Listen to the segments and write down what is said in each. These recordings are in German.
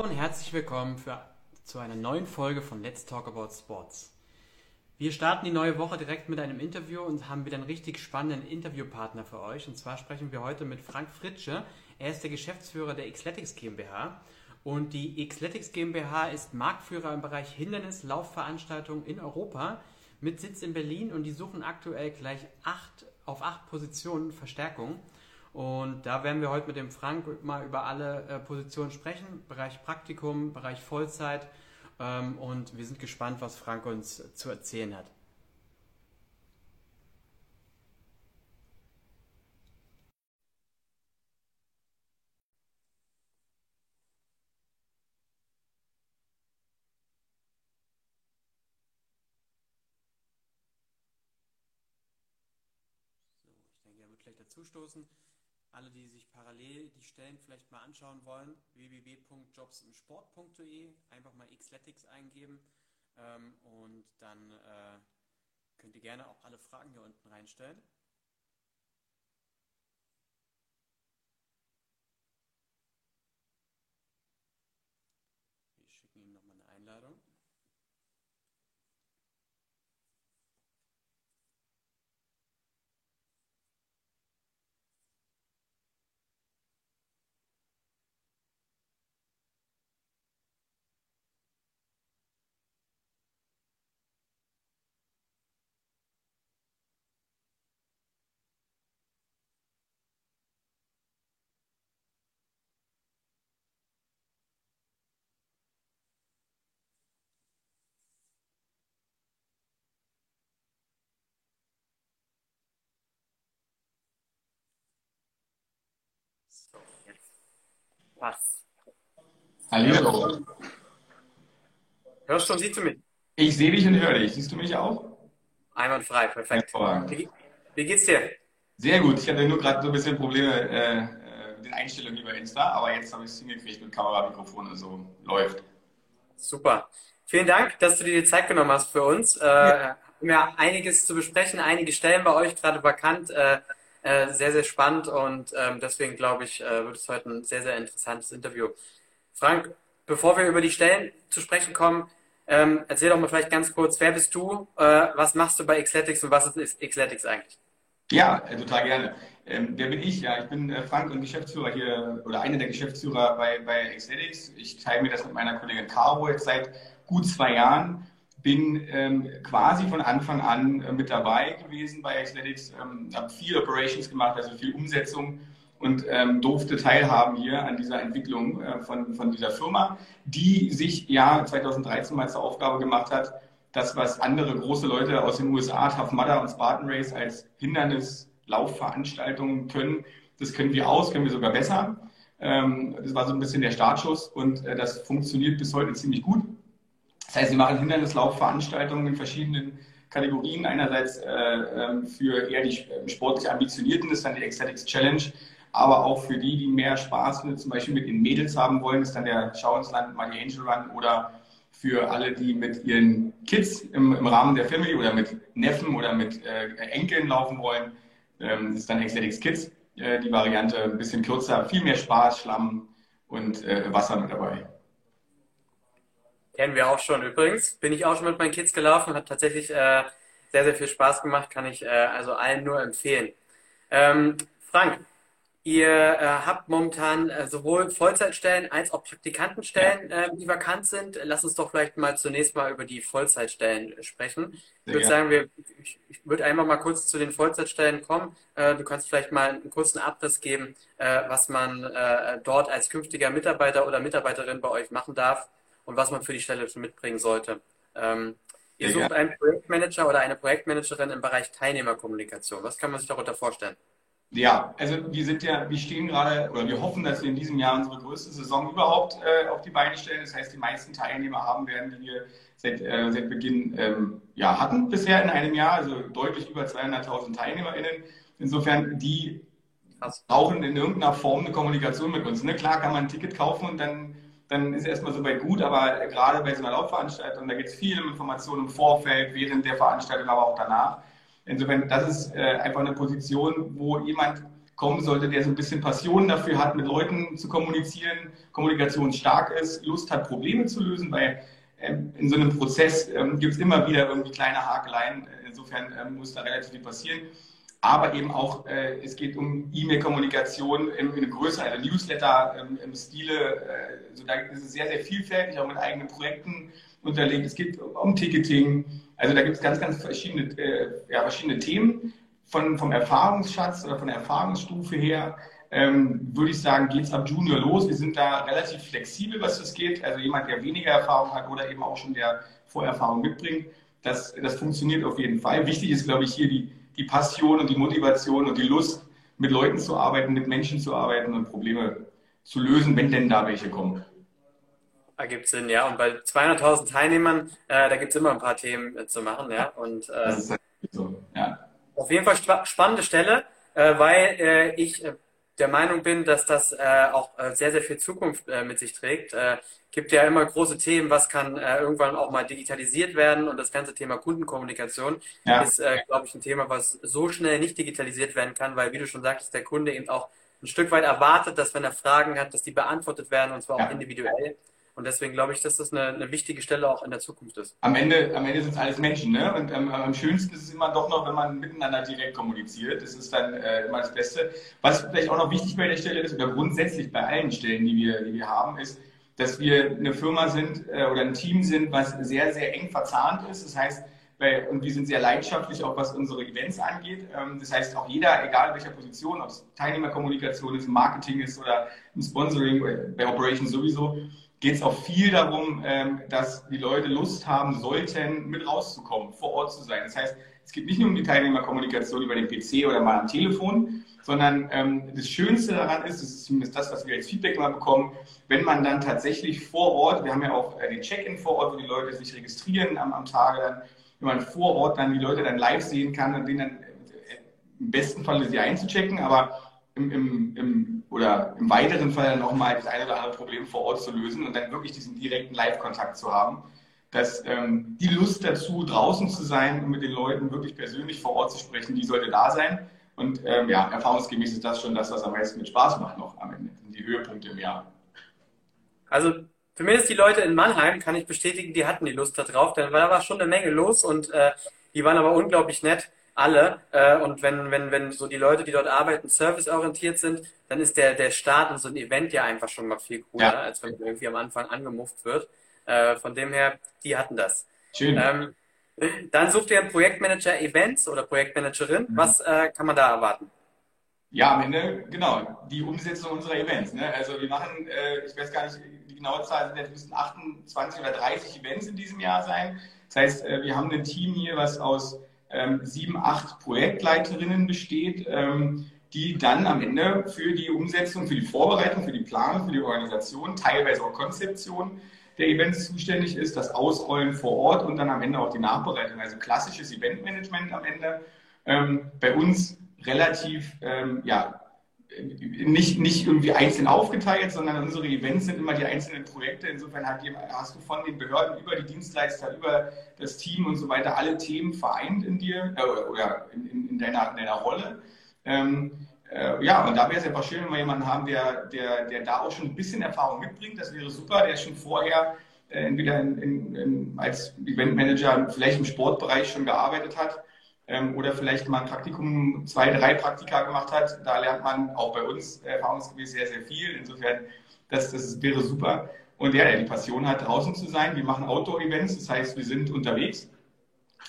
Hallo und herzlich willkommen für, zu einer neuen Folge von Let's Talk About Sports. Wir starten die neue Woche direkt mit einem Interview und haben wieder einen richtig spannenden Interviewpartner für euch. Und zwar sprechen wir heute mit Frank Fritsche. Er ist der Geschäftsführer der Xletics GmbH. Und die Xletics GmbH ist Marktführer im Bereich Hindernislaufveranstaltungen in Europa mit Sitz in Berlin und die suchen aktuell gleich acht, auf acht Positionen Verstärkung. Und da werden wir heute mit dem Frank mal über alle äh, Positionen sprechen, Bereich Praktikum, Bereich Vollzeit. Ähm, und wir sind gespannt, was Frank uns zu erzählen hat. gleich dazustoßen. Alle, die sich parallel die Stellen vielleicht mal anschauen wollen, www.jobsimsport.de, einfach mal Xletics eingeben ähm, und dann äh, könnt ihr gerne auch alle Fragen hier unten reinstellen. Wir schicken ihm nochmal eine Einladung. So, jetzt passt. Hallo. Hörst du und siehst du mich? Ich sehe dich und höre dich. Siehst du mich auch? Einwandfrei, perfekt. Wie, wie, geht's dir? Sehr gut. Ich hatte nur gerade so ein bisschen Probleme äh, äh, mit den Einstellungen über Insta, aber jetzt habe ich es hingekriegt mit Kamera, Mikrofon und so. Läuft. Super. Vielen Dank, dass du dir die Zeit genommen hast für uns. Äh, ja. ja einiges zu besprechen, einige Stellen bei euch gerade vakant. Äh, äh, sehr, sehr spannend und ähm, deswegen glaube ich, äh, wird es heute ein sehr, sehr interessantes Interview. Frank, bevor wir über die Stellen zu sprechen kommen, ähm, erzähl doch mal vielleicht ganz kurz, wer bist du, äh, was machst du bei Xletics und was ist Xletics eigentlich? Ja, äh, total gerne. Ähm, wer bin ich? Ja, ich bin äh, Frank und Geschäftsführer hier oder einer der Geschäftsführer bei, bei Xletics. Ich teile mir das mit meiner Kollegin Caro jetzt seit gut zwei Jahren bin ähm, quasi von Anfang an äh, mit dabei gewesen bei Athletics, ähm, habe viel Operations gemacht, also viel Umsetzung und ähm, durfte teilhaben hier an dieser Entwicklung äh, von, von dieser Firma, die sich ja 2013 mal zur Aufgabe gemacht hat, das, was andere große Leute aus den USA, Tough Mudder und Spartan Race als Hindernislaufveranstaltungen können, das können wir aus, können wir sogar besser. Ähm, das war so ein bisschen der Startschuss und äh, das funktioniert bis heute ziemlich gut. Das heißt, sie machen Hindernislaufveranstaltungen in verschiedenen Kategorien. Einerseits äh, ähm, für eher die sportlich Ambitionierten, ist dann die Ecstatics Challenge, aber auch für die, die mehr Spaß mit, zum Beispiel mit den Mädels haben wollen, ist dann der Schau ins Land, Money Angel Run oder für alle, die mit ihren Kids im, im Rahmen der Family oder mit Neffen oder mit äh, Enkeln laufen wollen, ähm, ist dann Ecstatics Kids äh, die Variante, ein bisschen kürzer, viel mehr Spaß, Schlamm und äh, Wasser mit dabei. Kennen wir auch schon übrigens. Bin ich auch schon mit meinen Kids gelaufen, hat tatsächlich äh, sehr, sehr viel Spaß gemacht, kann ich äh, also allen nur empfehlen. Ähm, Frank, ihr äh, habt momentan äh, sowohl Vollzeitstellen als auch Praktikantenstellen, äh, die vakant sind. Lass uns doch vielleicht mal zunächst mal über die Vollzeitstellen sprechen. Ich würde sagen, wir, ich, ich würde einmal mal kurz zu den Vollzeitstellen kommen. Äh, du kannst vielleicht mal einen kurzen Abriss geben, äh, was man äh, dort als künftiger Mitarbeiter oder Mitarbeiterin bei euch machen darf und was man für die Stelle mitbringen sollte. Ähm, ihr ja, sucht einen Projektmanager oder eine Projektmanagerin im Bereich Teilnehmerkommunikation. Was kann man sich darunter vorstellen? Ja, also wir sind ja, wir stehen gerade oder wir hoffen, dass wir in diesem Jahr unsere größte Saison überhaupt äh, auf die Beine stellen. Das heißt, die meisten Teilnehmer haben werden, die wir seit, äh, seit Beginn ähm, ja, hatten bisher in einem Jahr, also deutlich über 200.000 TeilnehmerInnen. Insofern, die brauchen in irgendeiner Form eine Kommunikation mit uns. Ne? Klar kann man ein Ticket kaufen und dann dann ist erstmal so weit gut, aber gerade bei so einer Laufveranstaltung, da gibt es viele Informationen im Vorfeld, während der Veranstaltung, aber auch danach. Insofern, das ist äh, einfach eine Position, wo jemand kommen sollte, der so ein bisschen Passion dafür hat, mit Leuten zu kommunizieren, Kommunikation stark ist, Lust hat, Probleme zu lösen, weil ähm, in so einem Prozess ähm, gibt es immer wieder irgendwie kleine Hakeleien. Insofern ähm, muss da relativ viel passieren. Aber eben auch, äh, es geht um E-Mail-Kommunikation in, in größeren, also Newsletter ähm, im Stile. Äh, so da ist es sehr, sehr vielfältig, auch mit eigenen Projekten unterlegt. Es geht um Ticketing. Also da gibt es ganz, ganz verschiedene, äh, ja, verschiedene Themen. Von, vom Erfahrungsschatz oder von der Erfahrungsstufe her ähm, würde ich sagen, geht es ab Junior los. Wir sind da relativ flexibel, was das geht. Also jemand, der weniger Erfahrung hat oder eben auch schon der Vorerfahrung mitbringt, das, das funktioniert auf jeden Fall. Wichtig ist, glaube ich, hier die, die Passion und die Motivation und die Lust, mit Leuten zu arbeiten, mit Menschen zu arbeiten und Probleme zu lösen, wenn denn da welche kommen. Ergibt Sinn, ja. Und bei 200.000 Teilnehmern, äh, da gibt es immer ein paar Themen äh, zu machen, ja. Und äh, das ist so, ja. auf jeden Fall sp spannende Stelle, äh, weil äh, ich äh, der Meinung bin, dass das auch sehr, sehr viel Zukunft mit sich trägt. Äh, gibt ja immer große Themen, was kann irgendwann auch mal digitalisiert werden und das ganze Thema Kundenkommunikation ja. ist, glaube ich, ein Thema, was so schnell nicht digitalisiert werden kann, weil, wie du schon sagtest, der Kunde eben auch ein Stück weit erwartet, dass wenn er Fragen hat, dass die beantwortet werden und zwar auch ja. individuell. Und deswegen glaube ich, dass das eine, eine, wichtige Stelle auch in der Zukunft ist. Am Ende, am Ende sind es alles Menschen, ne? Und ähm, am schönsten ist es immer doch noch, wenn man miteinander direkt kommuniziert. Das ist dann äh, immer das Beste. Was vielleicht auch noch wichtig bei der Stelle ist, oder grundsätzlich bei allen Stellen, die wir, die wir haben, ist, dass wir eine Firma sind äh, oder ein Team sind, was sehr, sehr eng verzahnt ist. Das heißt, bei, und wir sind sehr leidenschaftlich, auch was unsere Events angeht. Ähm, das heißt, auch jeder, egal welcher Position, ob es Teilnehmerkommunikation ist, Marketing ist oder im Sponsoring, bei Operations sowieso, geht es auch viel darum, ähm, dass die Leute Lust haben sollten, mit rauszukommen, vor Ort zu sein. Das heißt, es geht nicht nur um die Teilnehmerkommunikation über den PC oder mal am Telefon, sondern ähm, das Schönste daran ist, das ist zumindest das, was wir als Feedback immer bekommen, wenn man dann tatsächlich vor Ort, wir haben ja auch äh, den Check-in vor Ort, wo die Leute sich registrieren am, am Tage dann, wenn man vor Ort dann die Leute dann live sehen kann und denen dann äh, im besten Fall sie einzuchecken, aber im, im, im, oder im weiteren Fall nochmal das eine oder andere Problem vor Ort zu lösen und dann wirklich diesen direkten Live-Kontakt zu haben. Dass ähm, die Lust dazu, draußen zu sein und mit den Leuten wirklich persönlich vor Ort zu sprechen, die sollte da sein. Und ähm, ja, erfahrungsgemäß ist das schon das, was am meisten mit Spaß macht noch am Ende. Die Höhepunkte im Jahr. Also zumindest die Leute in Mannheim kann ich bestätigen, die hatten die Lust darauf, denn da war schon eine Menge los und äh, die waren aber unglaublich nett alle. Äh, und wenn, wenn, wenn so die Leute, die dort arbeiten, serviceorientiert sind, dann ist der, der Start in so ein Event ja einfach schon mal viel cooler, ja. als wenn irgendwie am Anfang angemufft wird. Äh, von dem her, die hatten das. Schön. Ähm, dann sucht ihr einen Projektmanager Events oder Projektmanagerin. Mhm. Was äh, kann man da erwarten? Ja, am Ende, genau, die Umsetzung unserer Events. Ne? Also wir machen, äh, ich weiß gar nicht, die genaue Zahl sind jetzt müssen 28 oder 30 Events in diesem Jahr sein. Das heißt, äh, wir haben ein Team hier, was aus sieben, acht Projektleiterinnen besteht, ähm, die dann am Ende für die Umsetzung, für die Vorbereitung, für die Planung, für die Organisation, teilweise auch Konzeption der Events zuständig ist, das Ausrollen vor Ort und dann am Ende auch die Nachbereitung, also klassisches Eventmanagement am Ende. Ähm, bei uns relativ ähm, ja, nicht, nicht irgendwie einzeln aufgeteilt, sondern unsere Events sind immer die einzelnen Projekte. Insofern hast du von den Behörden über die Dienstleister, über das Team und so weiter alle Themen vereint in dir äh, oder in, in, deiner, in deiner Rolle. Ähm, äh, ja, und da wäre es einfach schön, wenn wir jemanden haben, der, der, der da auch schon ein bisschen Erfahrung mitbringt. Das wäre super, der schon vorher äh, entweder in, in, als Eventmanager vielleicht im Sportbereich schon gearbeitet hat ähm, oder vielleicht mal ein Praktikum, zwei, drei Praktika gemacht hat. Da lernt man auch bei uns erfahrungsgemäß sehr, sehr viel. Insofern, das, das wäre super. Und ja, der die Passion hat, draußen zu sein. Wir machen Outdoor-Events, das heißt, wir sind unterwegs.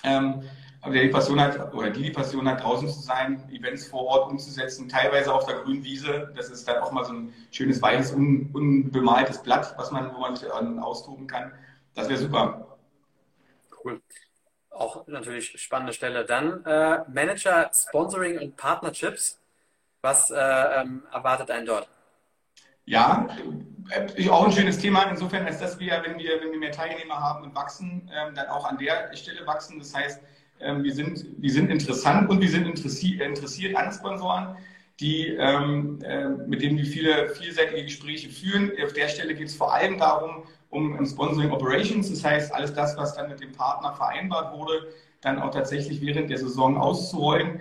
Ähm, aber der die Passion hat, oder die die Passion hat, draußen zu sein, Events vor Ort umzusetzen, teilweise auf der grünen Wiese. Das ist dann auch mal so ein schönes, weißes, un, unbemaltes Blatt, was man, wo man austoben kann. Das wäre super. Cool auch natürlich spannende Stelle. Dann äh, Manager, Sponsoring und Partnerships. Was äh, ähm, erwartet einen dort? Ja, äh, auch ein schönes Thema. Insofern, als dass wir, wenn wir, wenn wir mehr Teilnehmer haben und wachsen, ähm, dann auch an der Stelle wachsen. Das heißt, ähm, wir, sind, wir sind interessant und wir sind interessiert, interessiert an Sponsoren, die, ähm, äh, mit denen wir viele vielseitige Gespräche führen. Auf der Stelle geht es vor allem darum, um Sponsoring Operations. Das heißt, alles das, was dann mit dem Partner vereinbart wurde, dann auch tatsächlich während der Saison auszurollen.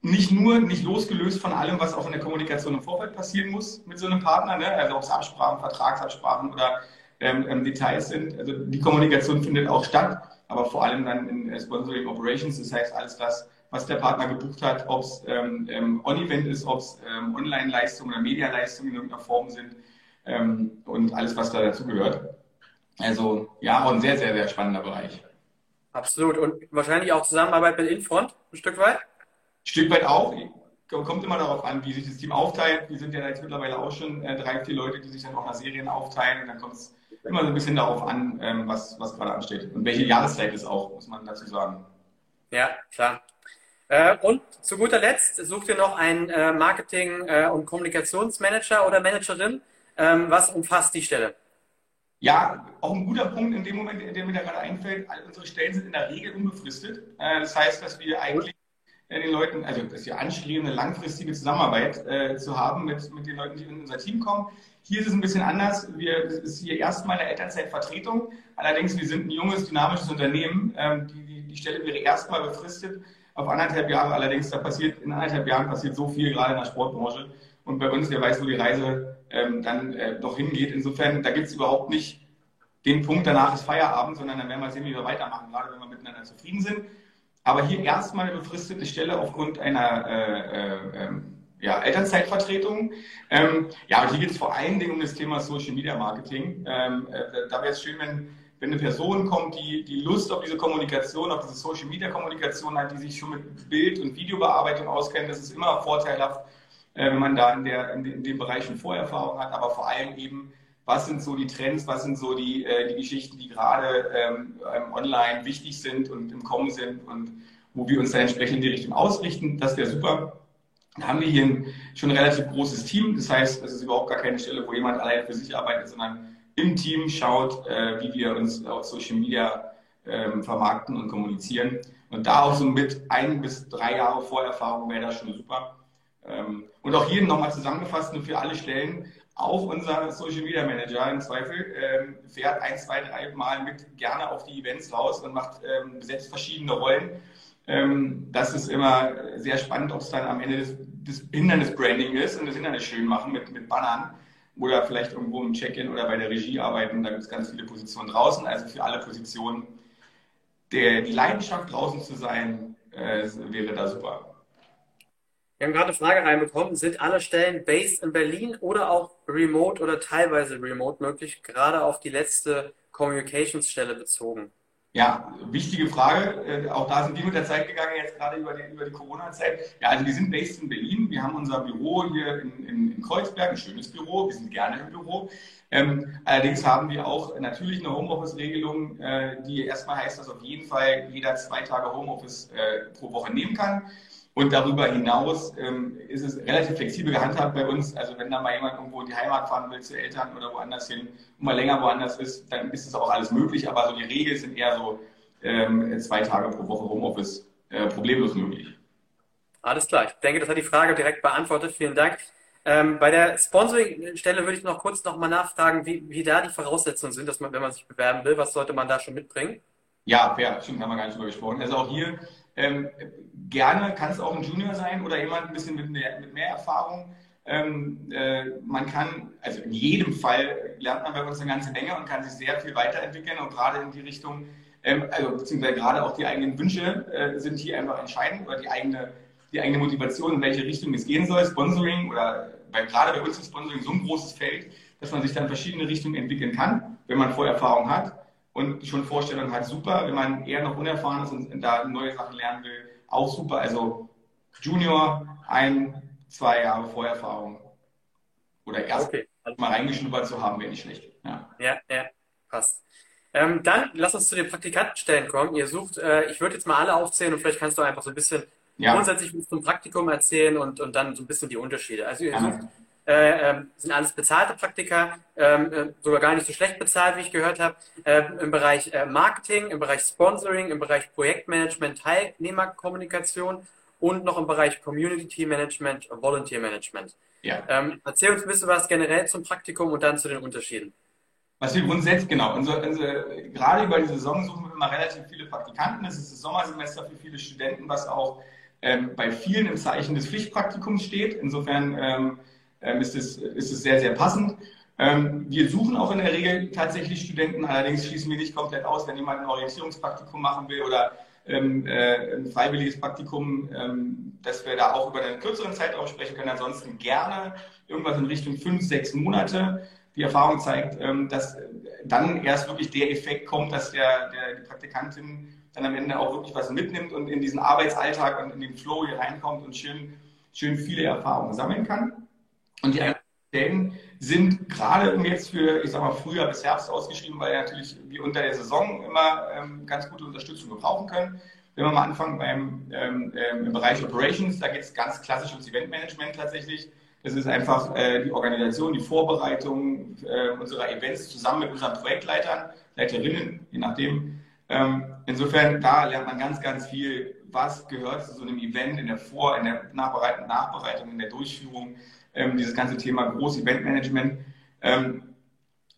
nicht nur, nicht losgelöst von allem, was auch in der Kommunikation im Vorfeld passieren muss mit so einem Partner, ne? also ob es Absprachen, Vertragsabsprachen oder ähm, ähm, Details sind. Also die Kommunikation findet auch statt, aber vor allem dann in Sponsoring Operations, das heißt alles das, was der Partner gebucht hat, ob es ähm, ähm, On-Event ist, ob es ähm, Online-Leistungen oder Media-Leistungen in irgendeiner Form sind ähm, und alles, was da dazu gehört. Also ja, auch ein sehr, sehr, sehr spannender Bereich. Absolut. Und wahrscheinlich auch Zusammenarbeit mit Infront ein Stück weit? Stück weit auch. Kommt immer darauf an, wie sich das Team aufteilt. Wir sind ja jetzt mittlerweile auch schon äh, drei, vier Leute, die sich dann auch nach Serien aufteilen. Und dann kommt es immer so ein bisschen darauf an, ähm, was, was gerade ansteht. Und welche Jahreszeit ist auch, muss man dazu sagen. Ja, klar. Äh, und zu guter Letzt sucht ihr noch einen äh, Marketing- äh, und Kommunikationsmanager oder Managerin. Ähm, was umfasst die Stelle? Ja, auch ein guter Punkt in dem Moment, der mir da gerade einfällt. All unsere Stellen sind in der Regel unbefristet. Äh, das heißt, dass wir eigentlich den Leuten, also dass wir anstreben, eine langfristige Zusammenarbeit äh, zu haben mit, mit den Leuten, die in unser Team kommen. Hier ist es ein bisschen anders. Wir, es ist hier erstmal eine Elternzeitvertretung. Allerdings, wir sind ein junges, dynamisches Unternehmen. Ähm, die, die, die Stelle wäre erstmal befristet auf anderthalb Jahre. Allerdings, da passiert in anderthalb Jahren passiert so viel, gerade in der Sportbranche. Und bei uns, wer weiß, wo die Reise ähm, dann äh, doch hingeht. Insofern, da gibt es überhaupt nicht den Punkt, danach ist Feierabend, sondern dann werden wir sehen, wie wir weitermachen, gerade wenn wir miteinander zufrieden sind. Aber hier erstmal eine befristete Stelle aufgrund einer äh, äh, ähm, ja, Elternzeitvertretung. Ähm, ja, und hier geht es vor allen Dingen um das Thema Social Media Marketing. Ähm, äh, da wäre es schön, wenn, wenn eine Person kommt, die, die Lust auf diese Kommunikation, auf diese Social Media Kommunikation hat, die sich schon mit Bild- und Videobearbeitung auskennt. Das ist immer vorteilhaft, wenn man da in, der, in, in den Bereichen Vorerfahrung hat, aber vor allem eben was sind so die Trends, was sind so die, äh, die Geschichten, die gerade ähm, ähm, online wichtig sind und im Kommen sind und wo wir uns dann entsprechend in die Richtung ausrichten. Das wäre super. Da haben wir hier ein, schon ein relativ großes Team. Das heißt, es ist überhaupt gar keine Stelle, wo jemand alleine für sich arbeitet, sondern im Team schaut, äh, wie wir uns auf Social Media ähm, vermarkten und kommunizieren. Und da auch so mit ein bis drei Jahre Vorerfahrung wäre das schon super. Ähm, und auch hier nochmal zusammengefasst, nur für alle Stellen, auch unser Social Media Manager im Zweifel ähm, fährt ein, zwei, drei Mal mit gerne auf die Events raus und macht ähm, besetzt verschiedene Rollen. Ähm, das ist immer sehr spannend, ob es dann am Ende des, des Hindernis-Branding ist und das Hindernis schön machen mit, mit Bannern oder vielleicht irgendwo im Check-in oder bei der Regie arbeiten. Da gibt es ganz viele Positionen draußen. Also für alle Positionen der, die Leidenschaft draußen zu sein, äh, wäre da super. Wir haben gerade eine Frage reinbekommen. Sind alle Stellen based in Berlin oder auch remote oder teilweise remote möglich, gerade auf die letzte Communications-Stelle bezogen? Ja, wichtige Frage. Äh, auch da sind wir mit der Zeit gegangen, jetzt gerade über die, über die Corona-Zeit. Ja, also wir sind based in Berlin. Wir haben unser Büro hier in, in, in Kreuzberg, ein schönes Büro. Wir sind gerne im Büro. Ähm, allerdings haben wir auch natürlich eine Homeoffice-Regelung, äh, die erstmal heißt, dass auf jeden Fall jeder zwei Tage Homeoffice äh, pro Woche nehmen kann. Und darüber hinaus ähm, ist es relativ flexibel gehandhabt bei uns. Also wenn da mal jemand irgendwo in die Heimat fahren will zu Eltern oder woanders hin und mal länger woanders ist, dann ist es auch alles möglich. Aber so die Regeln sind eher so ähm, zwei Tage pro Woche Homeoffice äh, problemlos möglich. Alles klar. Ich denke, das hat die Frage direkt beantwortet. Vielen Dank. Ähm, bei der Sponsoring-Stelle würde ich noch kurz noch mal nachfragen, wie, wie da die Voraussetzungen sind, dass man, wenn man sich bewerben will, was sollte man da schon mitbringen? Ja, fair, stimmt, haben wir gar nicht drüber gesprochen. Also auch hier ähm, gerne kann es auch ein Junior sein oder jemand ein bisschen mit mehr, mit mehr Erfahrung. Ähm, äh, man kann, also in jedem Fall lernt man bei uns eine ganze Menge und kann sich sehr viel weiterentwickeln und gerade in die Richtung, ähm, also beziehungsweise gerade auch die eigenen Wünsche äh, sind hier einfach entscheidend oder die eigene, die eigene Motivation, in welche Richtung es gehen soll. Sponsoring oder bei, gerade bei uns ist Sponsoring so ein großes Feld, dass man sich dann verschiedene Richtungen entwickeln kann, wenn man Vorerfahrung hat und schon Vorstellung hat, super. Wenn man eher noch unerfahren ist und da neue Sachen lernen will, auch super. Also Junior, ein, zwei Jahre Vorerfahrung oder erst okay. mal reingeschnuppert zu haben, wäre nicht schlecht. Ja, ja, ja passt. Ähm, dann lass uns zu den Praktikantenstellen kommen. Ihr sucht, äh, ich würde jetzt mal alle aufzählen und vielleicht kannst du einfach so ein bisschen ja. grundsätzlich zum Praktikum erzählen und, und dann so ein bisschen die Unterschiede. Also ihr sucht äh, ähm, sind alles bezahlte Praktika, ähm, äh, sogar gar nicht so schlecht bezahlt, wie ich gehört habe, äh, im Bereich äh, Marketing, im Bereich Sponsoring, im Bereich Projektmanagement, Teilnehmerkommunikation und noch im Bereich Community Management, Volunteer Management. Ja. Ähm, erzähl uns ein bisschen was generell zum Praktikum und dann zu den Unterschieden. Was wir grundsätzlich, genau, unsere, unsere, gerade über die Saison suchen wir immer relativ viele Praktikanten. Es ist das Sommersemester für viele Studenten, was auch ähm, bei vielen im Zeichen des Pflichtpraktikums steht. Insofern ähm, ähm, ist, es, ist es sehr, sehr passend. Ähm, wir suchen auch in der Regel tatsächlich Studenten, allerdings schließen wir nicht komplett aus, wenn jemand ein Orientierungspraktikum machen will oder ähm, äh, ein freiwilliges Praktikum, ähm, dass wir da auch über einen kürzeren Zeitraum sprechen können. Ansonsten gerne irgendwas in Richtung fünf, sechs Monate. Die Erfahrung zeigt, ähm, dass dann erst wirklich der Effekt kommt, dass der, der, die Praktikantin dann am Ende auch wirklich was mitnimmt und in diesen Arbeitsalltag und in den Flow hier reinkommt und schön, schön viele Erfahrungen sammeln kann. Und die Stellen sind gerade jetzt für, ich sag mal, Frühjahr bis Herbst ausgeschrieben, weil natürlich wir unter der Saison immer ähm, ganz gute Unterstützung gebrauchen können. Wenn wir mal anfangen beim, ähm, ähm im Bereich Operations, da geht es ganz klassisch ums Eventmanagement tatsächlich. Das ist einfach äh, die Organisation, die Vorbereitung äh, unserer Events zusammen mit unseren Projektleitern, Leiterinnen, je nachdem. Ähm, insofern, da lernt man ganz, ganz viel, was gehört zu so einem Event in der Vor-, in der Nachbereitung, Nachbereitung, in der Durchführung, ähm, dieses ganze Thema Groß-Eventmanagement. Ähm,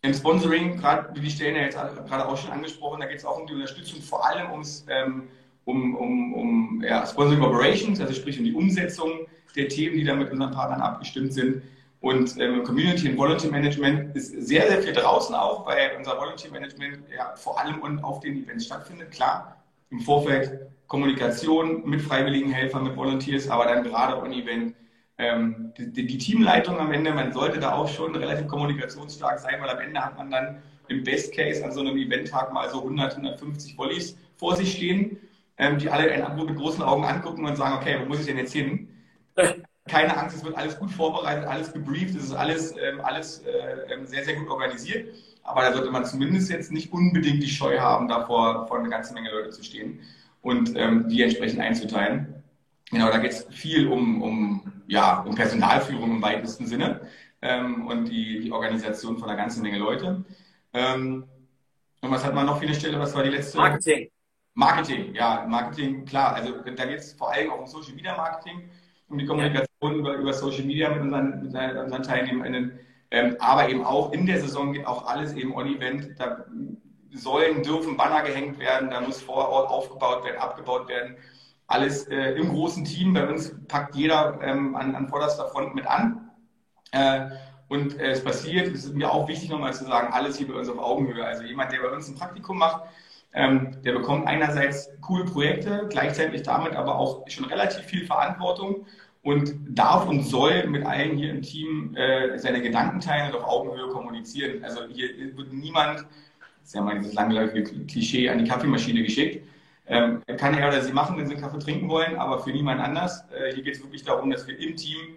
Im Sponsoring, gerade wie die Stellen ja jetzt gerade auch schon angesprochen, da geht es auch um die Unterstützung, vor allem ums, ähm, um, um, um ja, Sponsoring Operations, also sprich um die Umsetzung der Themen, die da mit unseren Partnern abgestimmt sind. Und ähm, Community und Volunteer Management ist sehr, sehr viel draußen auch, weil unser Volunteer Management ja vor allem auf den Events stattfindet. Klar, im Vorfeld Kommunikation mit freiwilligen Helfern, mit Volunteers, aber dann gerade on Event ähm, die, die, Teamleitung am Ende, man sollte da auch schon relativ kommunikationsstark sein, weil am Ende hat man dann im Best Case an so einem Eventtag mal so 100, 150 Volleys vor sich stehen, ähm, die alle mit großen Augen angucken und sagen, okay, wo muss ich denn jetzt hin? Keine Angst, es wird alles gut vorbereitet, alles gebrieft, es ist alles, ähm, alles äh, ähm, sehr, sehr gut organisiert. Aber da sollte man zumindest jetzt nicht unbedingt die Scheu haben, davor vor eine ganze Menge Leute zu stehen und ähm, die entsprechend einzuteilen. Genau, da geht es viel um, um, ja, um Personalführung im weitesten Sinne ähm, und die, die Organisation von einer ganzen Menge Leute. Ähm, und was hat man noch für eine Stelle? Was war die letzte? Marketing. Marketing, ja, Marketing, klar. Also da geht es vor allem auch um Social Media Marketing, um die Kommunikation über, über Social Media mit unseren, mit unseren Teilnehmern. Ähm, aber eben auch in der Saison geht auch alles eben on-Event. Da sollen, dürfen Banner gehängt werden, da muss vor Ort aufgebaut werden, abgebaut werden alles äh, im großen Team. Bei uns packt jeder ähm, an, an vorderster Front mit an. Äh, und äh, es passiert, es ist mir auch wichtig nochmal zu sagen, alles hier bei uns auf Augenhöhe. Also jemand, der bei uns ein Praktikum macht, ähm, der bekommt einerseits coole Projekte, gleichzeitig damit aber auch schon relativ viel Verantwortung und darf und soll mit allen hier im Team äh, seine Gedanken teilen und auf Augenhöhe kommunizieren. Also hier wird niemand, das ist ja mal dieses langläufige Klischee, an die Kaffeemaschine geschickt, ähm, kann er oder sie machen, wenn sie Kaffee trinken wollen, aber für niemand anders. Äh, hier geht es wirklich darum, dass wir im Team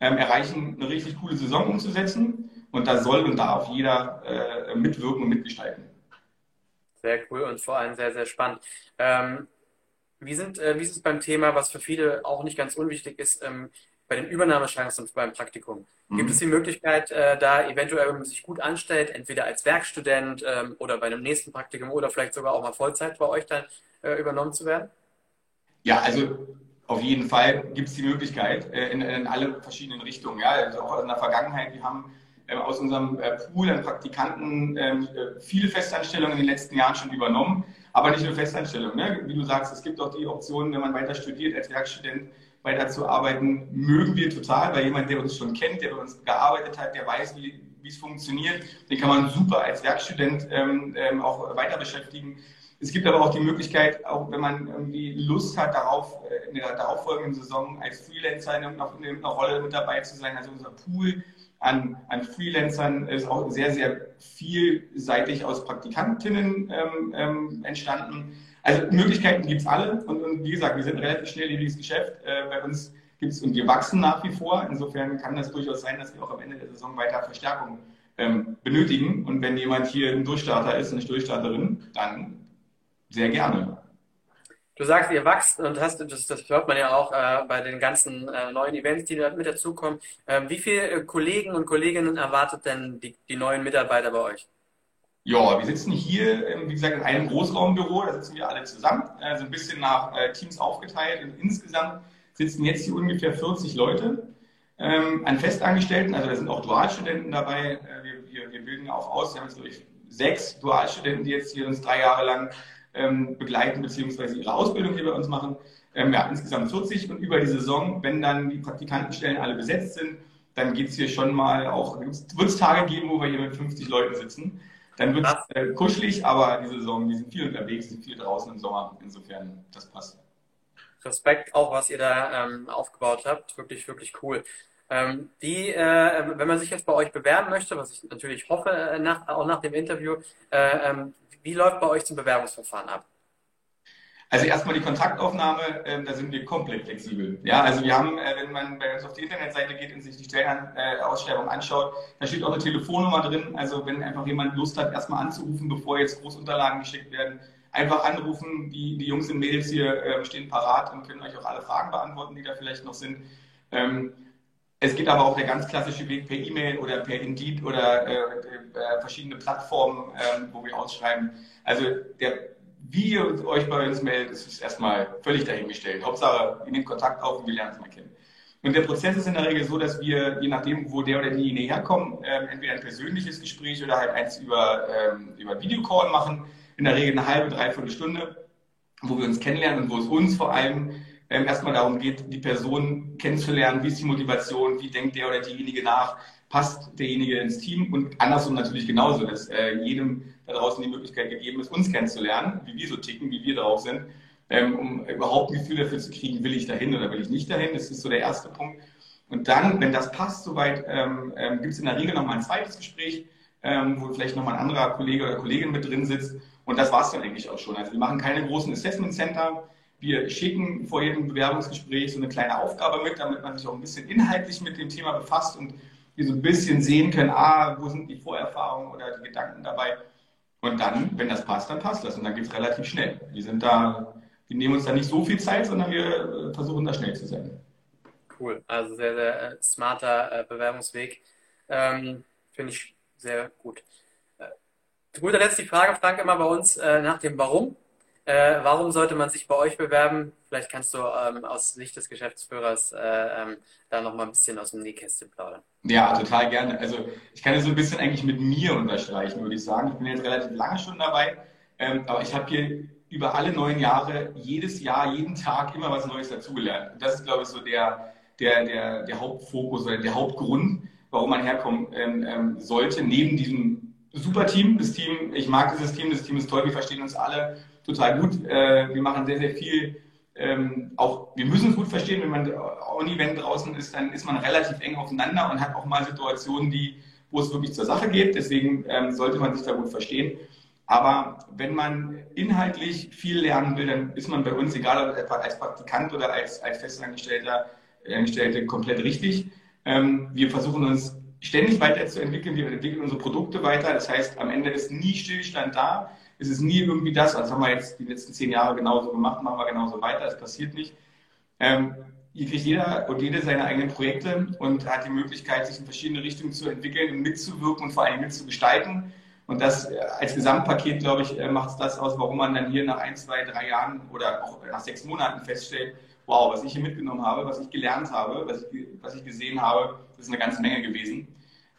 ähm, erreichen, eine richtig coole Saison umzusetzen. Und da soll und darf jeder äh, mitwirken und mitgestalten. Sehr cool und vor allem sehr, sehr spannend. Ähm, wie, sind, äh, wie ist es beim Thema, was für viele auch nicht ganz unwichtig ist, ähm, bei den Übernahmechancen beim Praktikum? Mhm. Gibt es die Möglichkeit, äh, da eventuell, wenn man sich gut anstellt, entweder als Werkstudent ähm, oder bei einem nächsten Praktikum oder vielleicht sogar auch mal Vollzeit bei euch dann äh, übernommen zu werden? Ja, also auf jeden Fall gibt es die Möglichkeit äh, in, in, alle verschiedenen Richtungen. Ja, also auch in der Vergangenheit, wir haben äh, aus unserem äh, Pool an Praktikanten ähm, äh, viele Festanstellungen in den letzten Jahren schon übernommen, aber nicht nur Festanstellungen. Ne? Wie du sagst, es gibt auch die Option, wenn man weiter studiert, als Werkstudent weiter zu arbeiten, mögen wir total, weil jemand, der uns schon kennt, der bei uns gearbeitet hat, der weiß, wie, es funktioniert, den kann man super als Werkstudent ähm, ähm, auch weiter beschäftigen. Es gibt aber auch die Möglichkeit, auch wenn man irgendwie Lust hat, darauf äh, in der darauffolgenden Saison als Freelancer in irgendeiner Rolle mit dabei zu sein. Also unser Pool an, an Freelancern ist auch sehr, sehr vielseitig aus Praktikantinnen ähm, ähm, entstanden. Also Möglichkeiten gibt es alle und, und, wie gesagt, wir sind ein relativ schnelllebiges Geschäft. Äh, bei uns gibt es und wir wachsen nach wie vor. Insofern kann das durchaus sein, dass wir auch am Ende der Saison weiter Verstärkung ähm, benötigen. Und wenn jemand hier ein Durchstarter ist, eine Durchstarterin, dann sehr gerne. Du sagst, ihr wachst und hast, das, das hört man ja auch äh, bei den ganzen äh, neuen Events, die mit dazukommen. Ähm, wie viele äh, Kollegen und Kolleginnen erwartet denn die, die neuen Mitarbeiter bei euch? Ja, wir sitzen hier, ähm, wie gesagt, in einem Großraumbüro, da sitzen wir alle zusammen, also ein bisschen nach äh, Teams aufgeteilt und insgesamt sitzen jetzt hier ungefähr 40 Leute ähm, an Festangestellten, also da sind auch Dualstudenten dabei, äh, wir, wir, wir bilden auch aus, wir haben jetzt durch sechs Dualstudenten, die jetzt hier uns drei Jahre lang ähm, begleiten beziehungsweise ihre Ausbildung hier bei uns machen. ähm, ja, insgesamt 40 und über die Saison, wenn dann die Praktikantenstellen alle besetzt sind, dann geht es hier schon mal auch, wird es Tage geben, wo wir hier mit 50 Leuten sitzen. Dann wird es äh, kuschelig, aber die Saison, die sind viel unterwegs, sind viel draußen im Sommer. Insofern, das passt. Respekt auch, was ihr da ähm, aufgebaut habt. Wirklich, wirklich cool. Ähm, die, äh, wenn man sich jetzt bei euch bewerben möchte, was ich natürlich hoffe, äh, nach, auch nach dem Interview, äh, ähm, wie läuft bei euch zum Bewerbungsverfahren ab? Also erstmal die Kontaktaufnahme, äh, da sind wir komplett flexibel. Ja, also wir haben, äh, wenn man bei uns auf die Internetseite geht und sich die Stellenausschreibung anschaut, da steht auch eine Telefonnummer drin. Also wenn einfach jemand Lust hat, erstmal anzurufen, bevor jetzt Großunterlagen geschickt werden, einfach anrufen. Die, die Jungs und Mädels hier äh, stehen parat und können euch auch alle Fragen beantworten, die da vielleicht noch sind. Ähm, es geht aber auch der ganz klassische Weg per E-Mail oder per Indeed oder äh, äh, verschiedene Plattformen, ähm, wo wir ausschreiben. Also der wie ihr euch bei uns meldet, ist erstmal völlig dahingestellt. Hauptsache, ihr nehmt Kontakt auf und wir lernen es mal kennen. Und der Prozess ist in der Regel so, dass wir, je nachdem, wo der oder diejenige herkommt, ähm, entweder ein persönliches Gespräch oder halt eins über, ähm, über Videocall machen. In der Regel eine halbe, dreiviertel Stunde, wo wir uns kennenlernen und wo es uns vor allem ähm, erstmal darum geht, die Person kennenzulernen. Wie ist die Motivation? Wie denkt der oder diejenige nach? Passt derjenige ins Team? Und andersrum natürlich genauso, dass äh, jedem da draußen die Möglichkeit gegeben ist, uns kennenzulernen, wie wir so ticken, wie wir drauf sind, ähm, um überhaupt ein Gefühl dafür zu kriegen, will ich dahin oder will ich nicht dahin. Das ist so der erste Punkt. Und dann, wenn das passt soweit, ähm, ähm, gibt es in der Regel nochmal ein zweites Gespräch, ähm, wo vielleicht nochmal ein anderer Kollege oder Kollegin mit drin sitzt. Und das war es dann eigentlich auch schon. Also wir machen keine großen Assessment Center. Wir schicken vor jedem Bewerbungsgespräch so eine kleine Aufgabe mit, damit man sich auch ein bisschen inhaltlich mit dem Thema befasst und wir so ein bisschen sehen können, ah, wo sind die Vorerfahrungen oder die Gedanken dabei. Und dann, wenn das passt, dann passt das. Und dann geht es relativ schnell. Wir sind da, wir nehmen uns da nicht so viel Zeit, sondern wir äh, versuchen da schnell zu sein. Cool. Also sehr, sehr äh, smarter äh, Bewerbungsweg. Ähm, Finde ich sehr gut. Zu guter Letzt die Frage, Frank, immer bei uns nach dem Warum. Äh, warum sollte man sich bei euch bewerben? Vielleicht kannst du ähm, aus Sicht des Geschäftsführers äh, ähm, da noch mal ein bisschen aus dem Nähkästchen plaudern. Ja, total gerne. Also ich kann das so ein bisschen eigentlich mit mir unterstreichen, würde ich sagen. Ich bin jetzt relativ lange schon dabei, ähm, aber ich habe hier über alle neun Jahre jedes Jahr, jeden Tag immer was Neues dazugelernt. Und das ist, glaube ich, so der, der, der, der Hauptfokus oder der Hauptgrund, warum man herkommen ähm, ähm, sollte, neben diesem super Team. Das Team, ich mag dieses Team, das Team ist toll, wir verstehen uns alle total gut. Äh, wir machen sehr, sehr viel. Ähm, auch wir müssen es gut verstehen, wenn man On-Event draußen ist, dann ist man relativ eng aufeinander und hat auch mal Situationen, die, wo es wirklich zur Sache geht. Deswegen ähm, sollte man sich da gut verstehen. Aber wenn man inhaltlich viel lernen will, dann ist man bei uns, egal ob als Praktikant oder als, als Festangestellter, Angestellte, komplett richtig. Ähm, wir versuchen uns ständig weiterzuentwickeln. Wir entwickeln unsere Produkte weiter. Das heißt, am Ende ist nie Stillstand da ist es nie irgendwie das, als haben wir jetzt die letzten zehn Jahre genauso gemacht, machen wir genauso weiter, das passiert nicht. Ähm, hier kriegt jeder und jede seine eigenen Projekte und hat die Möglichkeit, sich in verschiedene Richtungen zu entwickeln und mitzuwirken und vor allem mitzugestalten. Und das äh, als Gesamtpaket, glaube ich, äh, macht es das aus, warum man dann hier nach ein, zwei, drei Jahren oder auch nach sechs Monaten feststellt, wow, was ich hier mitgenommen habe, was ich gelernt habe, was ich, was ich gesehen habe, das ist eine ganze Menge gewesen.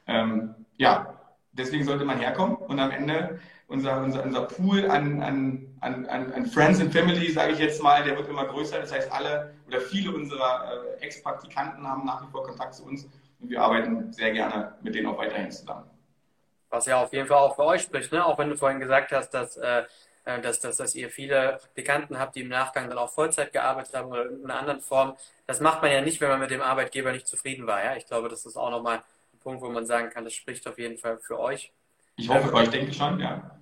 Ähm, ja, deswegen sollte man herkommen und am Ende unser, unser, unser Pool an, an, an, an Friends and Family, sage ich jetzt mal, der wird immer größer. Das heißt, alle oder viele unserer äh, Ex-Praktikanten haben nach wie vor Kontakt zu uns und wir arbeiten sehr gerne mit denen auch weiterhin zusammen. Was ja auf jeden Fall auch für euch spricht, ne? auch wenn du vorhin gesagt hast, dass, äh, äh dass, dass, dass ihr viele Praktikanten habt, die im Nachgang dann auch Vollzeit gearbeitet haben oder in einer anderen Form. Das macht man ja nicht, wenn man mit dem Arbeitgeber nicht zufrieden war. Ja? Ich glaube, das ist auch nochmal ein Punkt, wo man sagen kann, das spricht auf jeden Fall für euch. Ich hoffe, ähm, ich denke schon, ja.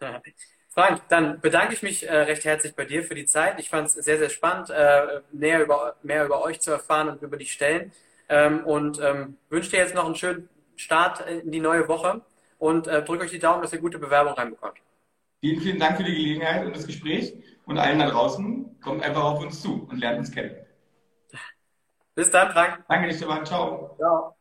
Frank, dann bedanke ich mich äh, recht herzlich bei dir für die Zeit. Ich fand es sehr, sehr spannend, äh, näher über, mehr über euch zu erfahren und über die Stellen. Ähm, und ähm, wünsche dir jetzt noch einen schönen Start in die neue Woche und äh, drücke euch die Daumen, dass ihr gute Bewerbung reinbekommt. Vielen, vielen Dank für die Gelegenheit und das Gespräch. Und allen da draußen, kommt einfach auf uns zu und lernt uns kennen. Bis dann, Frank. Danke, Stefan. Ciao. Ciao.